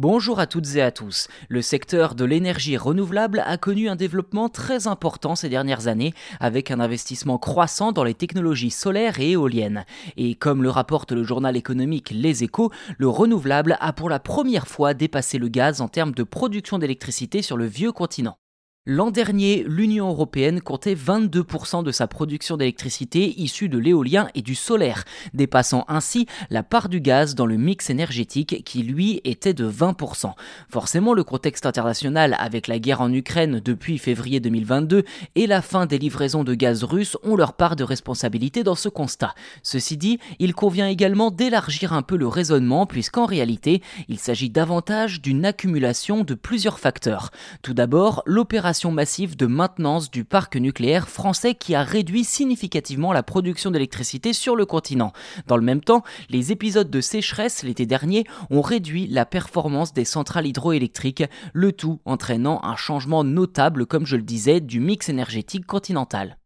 Bonjour à toutes et à tous. Le secteur de l'énergie renouvelable a connu un développement très important ces dernières années, avec un investissement croissant dans les technologies solaires et éoliennes. Et comme le rapporte le journal économique Les Échos, le renouvelable a pour la première fois dépassé le gaz en termes de production d'électricité sur le vieux continent. L'an dernier, l'Union européenne comptait 22% de sa production d'électricité issue de l'éolien et du solaire, dépassant ainsi la part du gaz dans le mix énergétique qui lui était de 20%. Forcément, le contexte international avec la guerre en Ukraine depuis février 2022 et la fin des livraisons de gaz russe ont leur part de responsabilité dans ce constat. Ceci dit, il convient également d'élargir un peu le raisonnement puisqu'en réalité, il s'agit davantage d'une accumulation de plusieurs facteurs. Tout d'abord, l'opération massive de maintenance du parc nucléaire français qui a réduit significativement la production d'électricité sur le continent. Dans le même temps, les épisodes de sécheresse l'été dernier ont réduit la performance des centrales hydroélectriques, le tout entraînant un changement notable, comme je le disais, du mix énergétique continental.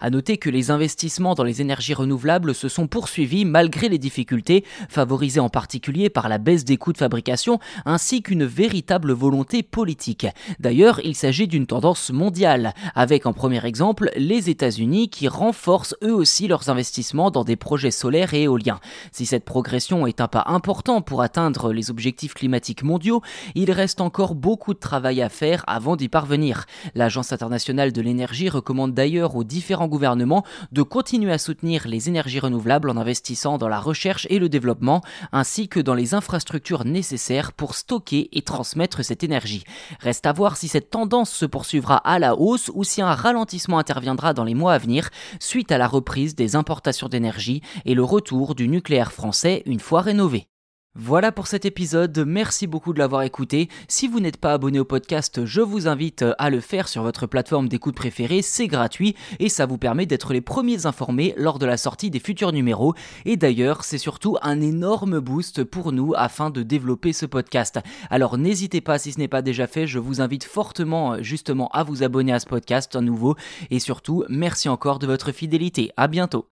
À noter que les investissements dans les énergies renouvelables se sont poursuivis malgré les difficultés, favorisées en particulier par la baisse des coûts de fabrication ainsi qu'une véritable volonté politique. D'ailleurs, il s'agit d'une tendance mondiale, avec en premier exemple les États-Unis qui renforcent eux aussi leurs investissements dans des projets solaires et éoliens. Si cette progression est un pas important pour atteindre les objectifs climatiques mondiaux, il reste encore beaucoup de travail à faire avant d'y parvenir. L'Agence internationale de l'énergie recommande d'ailleurs aux différents gouvernement de continuer à soutenir les énergies renouvelables en investissant dans la recherche et le développement, ainsi que dans les infrastructures nécessaires pour stocker et transmettre cette énergie. Reste à voir si cette tendance se poursuivra à la hausse ou si un ralentissement interviendra dans les mois à venir suite à la reprise des importations d'énergie et le retour du nucléaire français une fois rénové. Voilà pour cet épisode, merci beaucoup de l'avoir écouté. Si vous n'êtes pas abonné au podcast, je vous invite à le faire sur votre plateforme d'écoute préférée, c'est gratuit et ça vous permet d'être les premiers informés lors de la sortie des futurs numéros. Et d'ailleurs, c'est surtout un énorme boost pour nous afin de développer ce podcast. Alors n'hésitez pas, si ce n'est pas déjà fait, je vous invite fortement justement à vous abonner à ce podcast à nouveau et surtout, merci encore de votre fidélité. À bientôt.